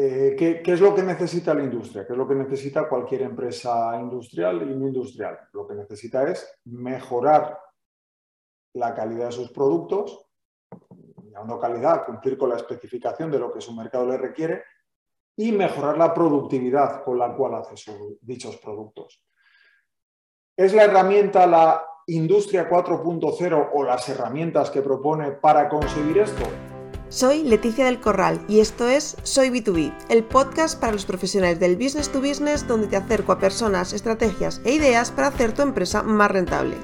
eh, ¿qué, es lo que necesita la industria? ¿Qué es lo que necesita cualquier empresa industrial y no industrial? Lo que necesita es mejorar la calidad de sus productos, llamando calidad, cumplir con la especificación de lo que su mercado le requiere y mejorar la productividad con la cual hace dichos productos. ¿Es la herramienta la industria 4.0 o las herramientas que propone para conseguir esto? Soy Leticia del Corral y esto es Soy B2B, el podcast para los profesionales del business to business donde te acerco a personas, estrategias e ideas para hacer tu empresa más rentable.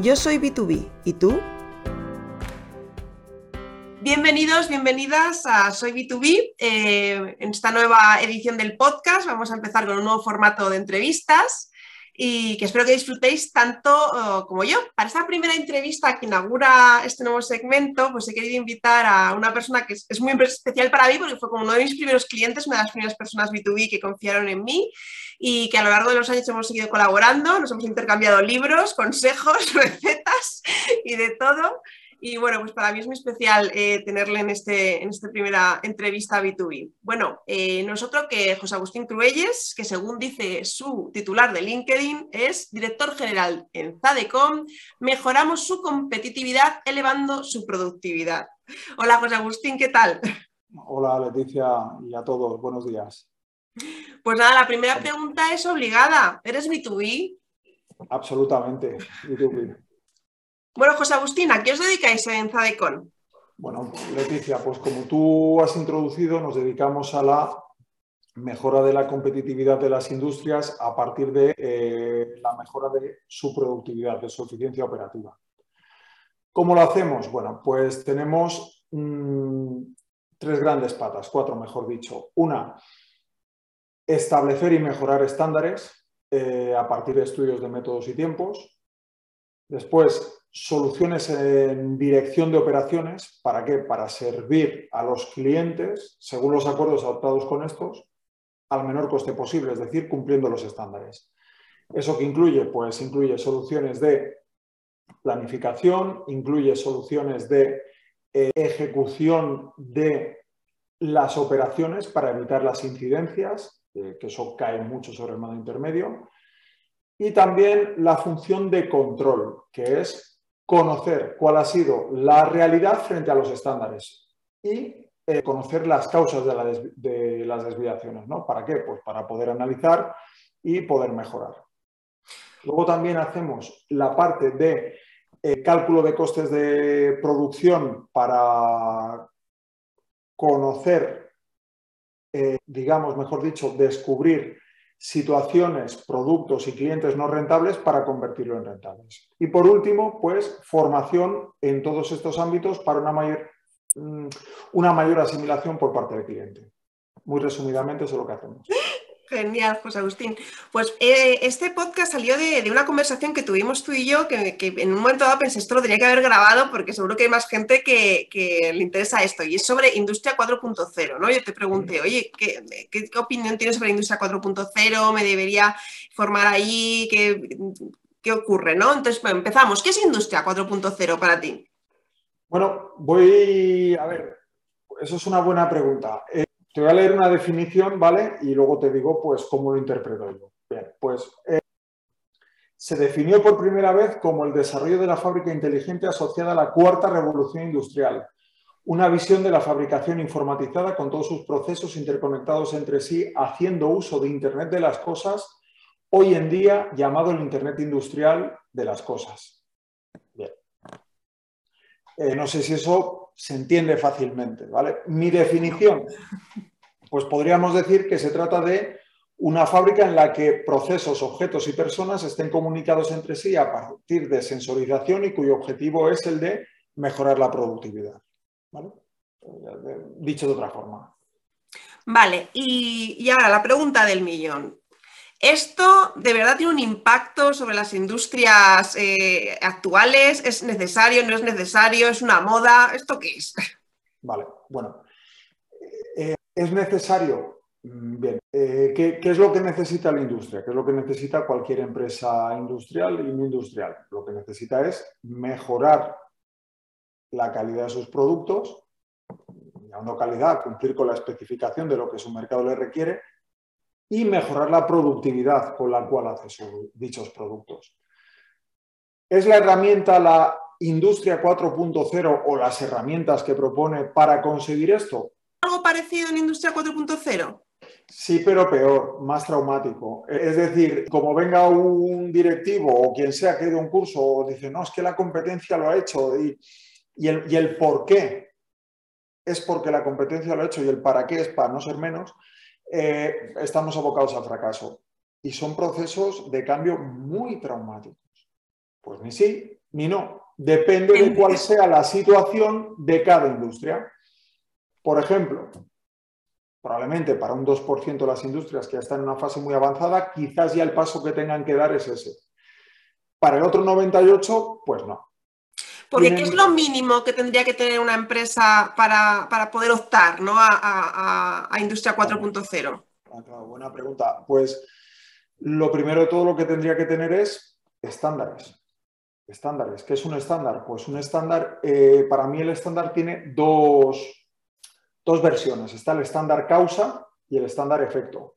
Yo soy B2B, ¿y tú? Bienvenidos, bienvenidas a Soy B2B. Eh, en esta nueva edición del podcast vamos a empezar con un nuevo formato de entrevistas y que espero que disfrutéis tanto oh, como yo. Para esta primera entrevista que inaugura este nuevo segmento, pues he querido invitar a una persona que es, muy especial para mí porque fue como uno de mis primeros clientes, una de las primeras personas B2B que confiaron en mí y que a lo largo de los años hemos seguido colaborando, nos hemos intercambiado libros, consejos, recetas y de todo. Y bueno, pues para mí es muy especial eh, tenerle en, este, en esta primera entrevista B2B. Bueno, eh, nosotros que José Agustín Cruelles, que según dice su titular de LinkedIn, es director general en Zadecom, mejoramos su competitividad elevando su productividad. Hola José Agustín, ¿qué tal? Hola Leticia y a todos, buenos días. Pues nada, la primera pregunta es obligada. ¿Eres B2B? Absolutamente, B2B. Bueno, José Agustín, ¿a qué os dedicáis en Zadecon? Bueno, Leticia, pues como tú has introducido, nos dedicamos a la mejora de la competitividad de las industrias a partir de eh, la mejora de su productividad, de su eficiencia operativa. ¿Cómo lo hacemos? Bueno, pues tenemos mm, tres grandes patas, cuatro mejor dicho. Una, establecer y mejorar estándares eh, a partir de estudios de métodos y tiempos. Después, soluciones en dirección de operaciones. ¿Para qué? Para servir a los clientes, según los acuerdos adoptados con estos, al menor coste posible, es decir, cumpliendo los estándares. ¿Eso que incluye? Pues incluye soluciones de planificación, incluye soluciones de eh, ejecución de las operaciones para evitar las incidencias, eh, que eso cae mucho sobre el mando intermedio, y también la función de control, que es conocer cuál ha sido la realidad frente a los estándares y eh, conocer las causas de, las desviaciones. ¿no? ¿Para qué? Pues para poder analizar y poder mejorar. Luego también hacemos la parte de eh, cálculo de costes de producción para conocer, eh, digamos, mejor dicho, descubrir situaciones, productos y clientes no rentables para convertirlo en rentables. Y por último, pues formación en todos estos ámbitos para una mayor, mm, una mayor asimilación por parte del cliente. Muy resumidamente, eso es lo que hacemos. Genial, José Agustín. Pues eh, este podcast salió de, una conversación que tuvimos tú y yo, que, en un momento dado pensé, esto lo tenía que haber grabado porque seguro que hay más gente que, le interesa esto, y es sobre Industria 4.0, ¿no? Yo te pregunté, oye, ¿qué, opinión tienes sobre Industria 4.0? ¿Me debería formar ahí? ¿Qué, ocurre, no? Entonces, empezamos. ¿Qué es Industria 4.0 para ti? Bueno, voy a ver, eso es una buena pregunta. Eh, te voy a leer una definición, ¿vale? Y luego te digo, pues, cómo lo interpreto yo. Bien, pues eh, se definió por primera vez como el desarrollo de la fábrica inteligente asociada a la cuarta revolución industrial. Una visión de la fabricación informatizada con todos sus procesos interconectados entre sí, haciendo uso de Internet de las cosas, hoy en día llamado el Internet industrial de las cosas. Bien. Eh, no sé si eso se entiende fácilmente, ¿vale? Mi definición, pues podríamos decir que se trata de una fábrica en la que procesos, objetos y personas estén comunicados entre sí a partir de sensorización y cuyo objetivo es el de mejorar la productividad. ¿vale? Dicho de otra forma. Vale, y, y ahora la pregunta del millón. ¿Esto de verdad tiene un impacto sobre las industrias eh, actuales? ¿Es necesario? ¿No es necesario? ¿Es una moda? ¿Esto qué es? Vale, bueno. Eh, ¿Es necesario? Mm, bien. Eh, ¿qué, ¿qué, es lo que necesita la industria? ¿Qué es lo que necesita cualquier empresa industrial y no industrial? Lo que necesita es mejorar la calidad de sus productos, generando calidad, cumplir con la especificación de lo que su mercado le requiere y mejorar la productividad con la cual hace dichos productos. ¿Es la herramienta la industria 4.0 o las herramientas que propone para conseguir esto? ¿Algo parecido en industria 4.0? Sí, pero peor, más traumático. Es decir, como venga un directivo o quien sea que ha ido a un curso o dice, no, es que la competencia lo ha hecho y, el, y el por qué es porque la competencia lo ha hecho y el para qué es para no ser menos, eh, estamos abocados al fracaso. Y son procesos de cambio muy traumáticos. Pues ni sí ni no. Depende de cuál sea la situación de cada industria. Por ejemplo, probablemente para un 2% de las industrias que ya están en una fase muy avanzada, quizás ya el paso que tengan que dar es ese. Para el otro 98, pues no. Porque ¿qué es lo mínimo que tendría que tener una empresa para, poder optar ¿no? a, Industria 4.0? Ah, buena pregunta. Pues lo primero de todo lo que tendría que tener es estándares. Estándares. ¿Qué es un estándar? Pues un estándar, eh, para mí el estándar tiene dos, dos versiones. Está el estándar causa y el estándar efecto.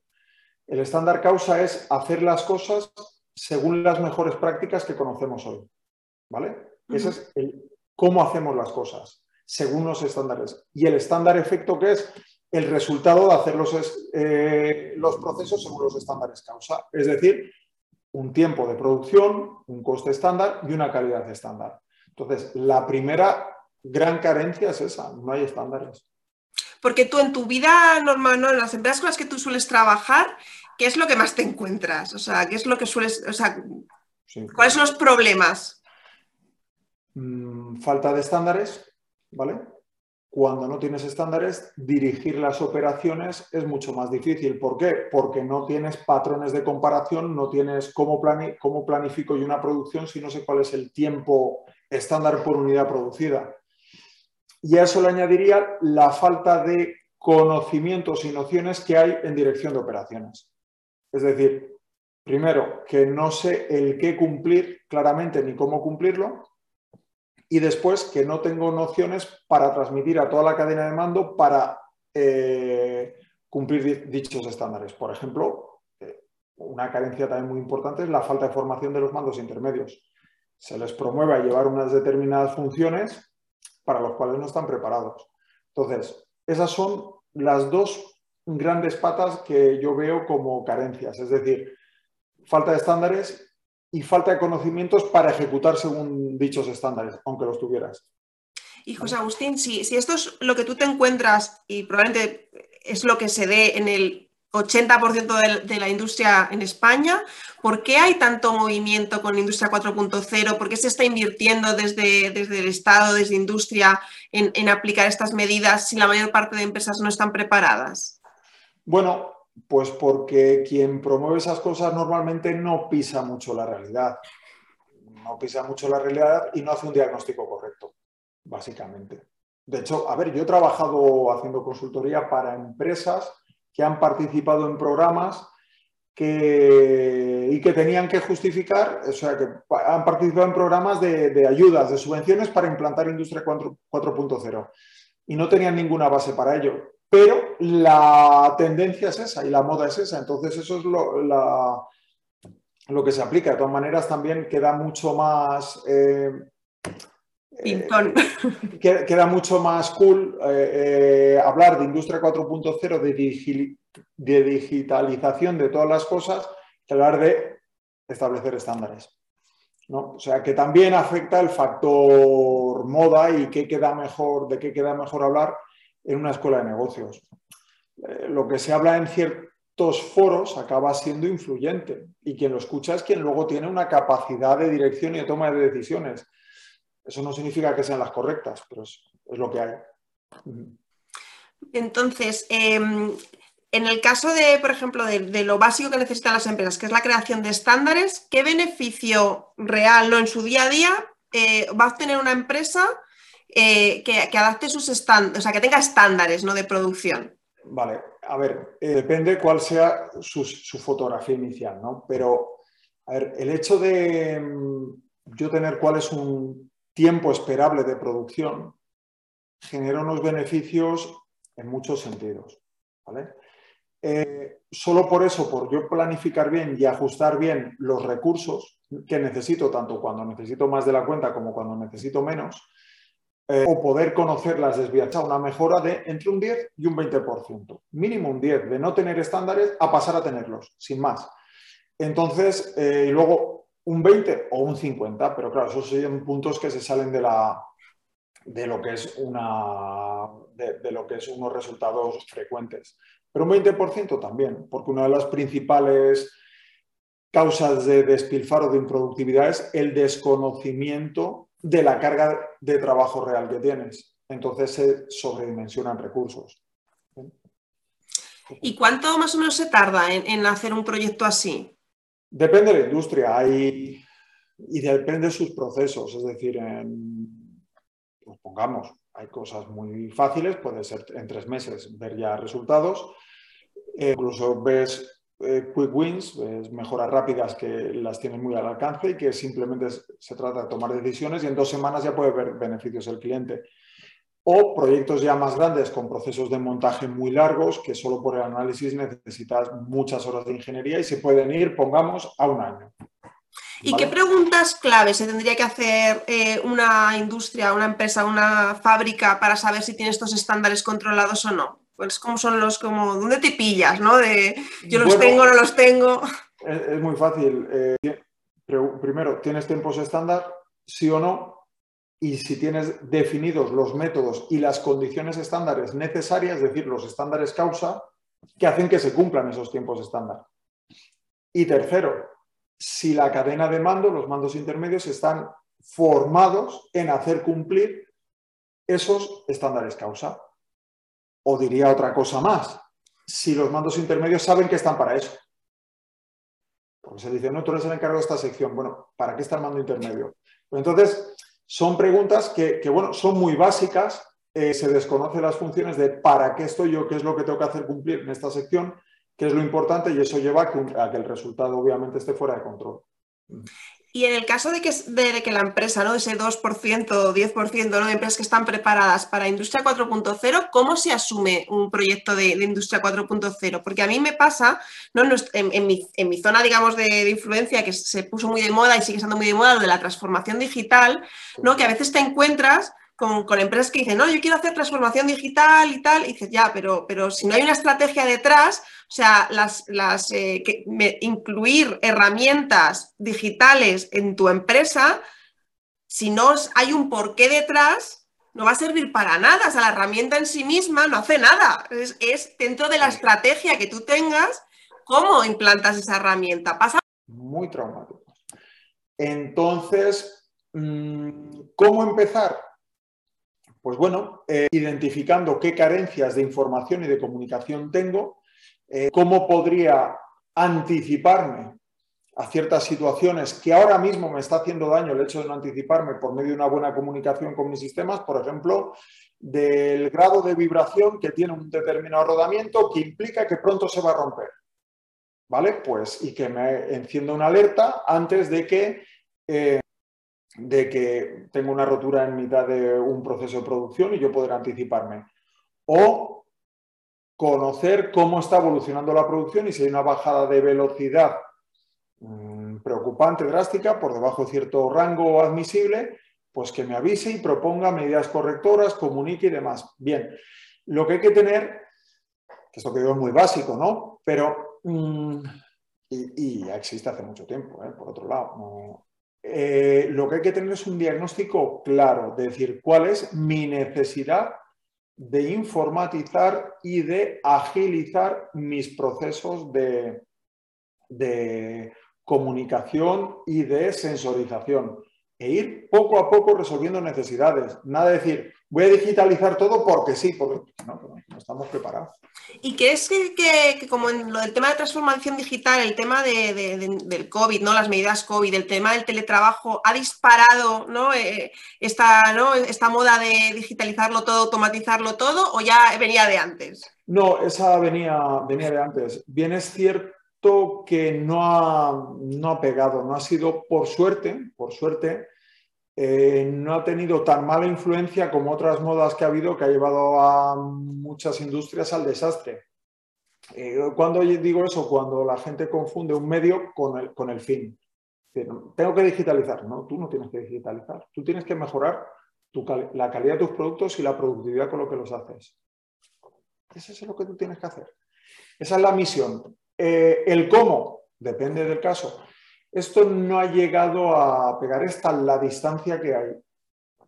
El estándar causa es hacer las cosas según las mejores prácticas que conocemos hoy. ¿Vale? Ese es el cómo hacemos las cosas, según los estándares. Y el estándar efecto, que es el resultado de hacer los, eh, los procesos según los estándares causa. Es decir, un tiempo de producción, un coste estándar y una calidad estándar. Entonces, la primera gran carencia es esa, no hay estándares. Porque tú en tu vida normal, ¿no? en las empresas con las que tú sueles trabajar, ¿qué es lo que más te encuentras? O sea, ¿qué es lo que sueles, o sea, ¿cuáles son los problemas? Mm, falta de estándares, ¿vale? Cuando no tienes estándares, dirigir las operaciones es mucho más difícil. ¿Por qué? Porque no tienes patrones de comparación, no tienes cómo, cómo planifico una producción si no sé cuál es el tiempo estándar por unidad producida. Y a eso le añadiría la falta de conocimientos y nociones que hay en dirección de operaciones. Es decir, primero, que no sé el qué cumplir claramente ni cómo cumplirlo y después que no tengo nociones para transmitir a toda la cadena de mando para eh, cumplir dichos estándares. Por ejemplo, eh, una carencia también muy importante es la falta de formación de los mandos intermedios. Se les promueve a llevar unas determinadas funciones para los cuales no están preparados. Entonces, esas son las dos grandes patas que yo veo como carencias, es decir, falta de estándares y falta de conocimientos para ejecutar según dichos estándares, aunque los tuvieras. Y José Agustín, si, si esto es lo que tú te encuentras y probablemente es lo que se dé en el 80% de, la industria en España, ¿por qué hay tanto movimiento con la industria 4.0? ¿Por qué se está invirtiendo desde, desde el Estado, desde industria, en, en aplicar estas medidas si la mayor parte de empresas no están preparadas? Bueno, pues porque quien promueve esas cosas normalmente no pisa mucho la realidad. No pisa mucho la realidad y no hace un diagnóstico correcto, básicamente. De hecho, a ver, yo he trabajado haciendo consultoría para empresas que han participado en programas y que tenían que justificar, o sea, que han participado en programas de, de ayudas, de subvenciones para implantar Industria 4.0 y no tenían ninguna base para ello pero la tendencia es esa y la moda es esa. Entonces eso es lo, que se aplica. De todas maneras, también queda mucho más... Eh, eh, queda, mucho más cool eh, hablar de industria 4.0, de, de digitalización de todas las cosas, que hablar de establecer estándares. ¿no? O sea, que también afecta el factor moda y qué queda mejor, de qué queda mejor hablar en una escuela de negocios. Eh, lo que se habla en ciertos foros acaba siendo influyente y quien lo escucha es quien luego tiene una capacidad de dirección y de toma de decisiones. Eso no significa que sean las correctas, pero es, lo que hay. Entonces, em, en el caso de, por ejemplo, de, lo básico que necesitan las empresas, que es la creación de estándares, ¿qué beneficio real ¿no? en su día a día eh, va a obtener una empresa eh, que, adapte sus estándares, o sea, que tenga estándares ¿no? de producción. Vale, a ver, eh, depende cuál sea su, fotografía inicial, ¿no? Pero, el hecho de mm, yo tener cuál es un tiempo esperable de producción genera unos beneficios en muchos sentidos. Eh, solo por eso, por yo planificar bien y ajustar bien los recursos que necesito, tanto cuando necesito más de la cuenta como cuando necesito menos, eh, o poder conocer las una mejora de entre un 10 y un 20%. Mínimo un 10 de no tener estándares a pasar a tenerlos, sin más. Entonces, eh, y luego un 20 o un 50, pero claro, esos serían puntos que se salen de, la, de, lo, que es una, de, lo que es unos resultados frecuentes. Pero un 20% también, porque una de las principales causas de despilfarro de improductividad es el desconocimiento de la carga de trabajo real que tienes. Entonces se sobredimensionan recursos. ¿Y cuánto más o menos se tarda en hacer un proyecto así? Depende de la industria hay, y depende de sus procesos. Es decir, en, pues pongamos, hay cosas muy fáciles, puede ser en tres meses ver ya resultados. Eh, incluso ves eh, quick wins, mejoras rápidas que las tienes muy al alcance y que simplemente se trata de tomar decisiones y en dos semanas ya puede ver beneficios el cliente o proyectos ya más grandes con procesos de montaje muy largos que solo por el análisis necesitas muchas horas de ingeniería y se pueden ir, pongamos, a un año. ¿Y qué preguntas clave se tendría que hacer eh, una industria, una empresa, una fábrica para saber si tiene estos estándares controlados o no? Pues cómo son los, como, ¿dónde te pillas? ¿no? De yo los tengo, no los tengo. Es, muy fácil. Eh, primero, ¿tienes tiempos estándar? Sí o no y si tienes definidos los métodos y las condiciones estándares necesarias, es decir, los estándares causa, que hacen que se cumplan esos tiempos estándar. Y tercero, si la cadena de mando, los mandos intermedios, están formados en hacer cumplir esos estándares causa. O diría otra cosa más, si los mandos intermedios saben que están para eso. Porque se dice, no, tú eres el encargado de esta sección. Bueno, ¿para qué está el mando intermedio? Pues entonces, son preguntas que, bueno, son muy básicas, eh, se desconocen las funciones de para qué estoy yo, qué es lo que tengo que hacer cumplir en esta sección, qué es lo importante y eso lleva a que, el resultado obviamente esté fuera de control. Y en el caso de que, de que la empresa, ¿no? ese 2% o 10% ¿no? de empresas que están preparadas para Industria 4.0, ¿cómo se asume un proyecto de, Industria 4.0? Porque a mí me pasa, ¿no? en, mi, zona, digamos, de, influencia, que se puso muy de moda y sigue estando muy de moda, lo de la transformación digital, ¿no? que a veces te encuentras con, empresas que dicen, no, yo quiero hacer transformación digital y tal, y dices, ya, pero, pero si no hay una estrategia detrás, o sea, las, las, eh, incluir herramientas digitales en tu empresa, si no hay un porqué detrás, no va a servir para nada. O sea, la herramienta en sí misma no hace nada. Es, es dentro de la estrategia que tú tengas, cómo implantas esa herramienta. Pasa. Muy traumático. Entonces, mm, ¿cómo empezar? Pues bueno, eh, identificando qué carencias de información y de comunicación tengo, eh, cómo podría anticiparme a ciertas situaciones que ahora mismo me está haciendo daño el hecho de no anticiparme por medio de una buena comunicación con mis sistemas, por ejemplo, del grado de vibración que tiene un determinado rodamiento que implica que pronto se va a romper. ¿Vale? Pues y que me encienda una alerta antes de que eh, de que tengo una rotura en mitad de un proceso de producción y yo poder anticiparme. O conocer cómo está evolucionando la producción y si hay una bajada de velocidad mm, preocupante, drástica, por debajo de cierto rango admisible, pues que me avise y proponga medidas correctoras, comunique y demás. Bien, lo que hay que tener, que esto que digo es muy básico, ¿no? Pero, mm, y, ya existe hace mucho tiempo, ¿eh? por otro lado, eh, lo que hay que tener es un diagnóstico claro, de decir cuál es mi necesidad de informatizar y de agilizar mis procesos de, de comunicación y de sensorización e ir poco a poco resolviendo necesidades. Nada de decir, voy a digitalizar todo porque sí, porque no, no estamos preparados. ¿Y crees que, que, como en lo del tema de transformación digital, el tema del COVID, ¿no? las medidas COVID, el tema del teletrabajo, ha disparado ¿no? Eh, esta, ¿no? esta moda de digitalizarlo todo, automatizarlo todo, o ya venía de antes? No, esa venía, venía de antes. Bien es cierto que no ha, no ha pegado, no ha sido por suerte, por suerte, eh, no ha tenido tan mala influencia como otras modas que ha habido que ha llevado a muchas industrias al desastre. Eh, cuando digo eso, cuando la gente confunde un medio con el, con el fin. Tengo que digitalizar. No, tú no tienes que digitalizar. Tú tienes que mejorar la calidad de tus productos y la productividad con lo que los haces. Eso es lo que tú tienes que hacer. Esa es la misión. Eh, el cómo, depende del caso. Esto no ha llegado a pegar esta la distancia que hay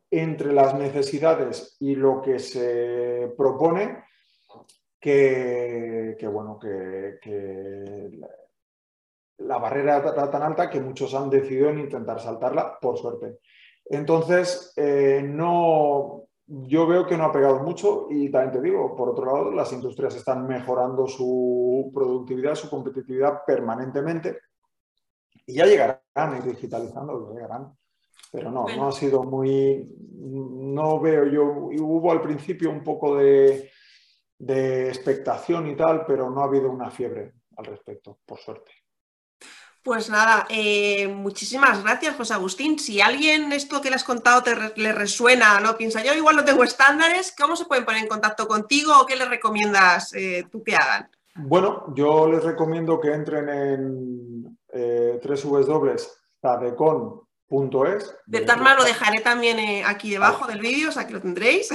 entre las necesidades y lo que se propone que, bueno, que, la barrera está tan alta que muchos han decidido en intentar saltarla, por suerte. Entonces, eh, no, yo veo que no ha pegado mucho y también te digo, por otro lado, las industrias están mejorando su productividad, su competitividad permanentemente y ya llegarán, ir digitalizando, ya llegarán. Pero no, no ha sido muy, no veo yo, hubo al principio un poco de, de expectación y tal, pero no ha habido una fiebre al respecto, por suerte. Pues nada, eh, muchísimas gracias, José Agustín. Si alguien esto que le has contado te le resuena, no piensa, yo igual no tengo estándares, ¿cómo se pueden poner en contacto contigo o qué les recomiendas eh, tú que hagan? Bueno, yo les recomiendo que entren en eh, www.tadecon.es. De tal manera lo dejaré también eh, aquí debajo del vídeo, o sea que lo tendréis.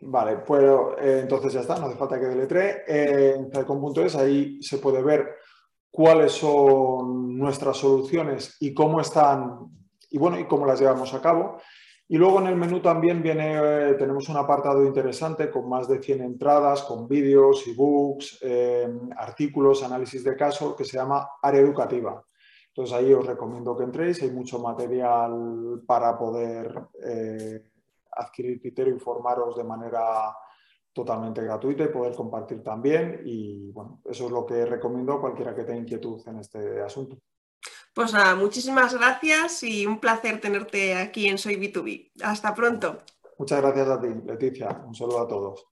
Vale, pues entonces ya está, no hace falta que deletre. en tadecon.es ahí se puede ver cuáles son nuestras soluciones y cómo están y bueno y cómo las llevamos a cabo. Y luego en el menú también viene, eh, tenemos un apartado interesante con más de 100 entradas, con vídeos, ebooks, eh, artículos, análisis de caso, que se llama Área Educativa. Entonces ahí os recomiendo que entréis, hay mucho material para poder eh, adquirir criterio, informaros de manera totalmente gratuita y poder compartir también. Y bueno, eso es lo que recomiendo a cualquiera que tenga inquietud en este asunto. Pues nada, muchísimas gracias y un placer tenerte aquí en Soy B2B. Hasta pronto. Muchas gracias a ti, Leticia. Un saludo a todos.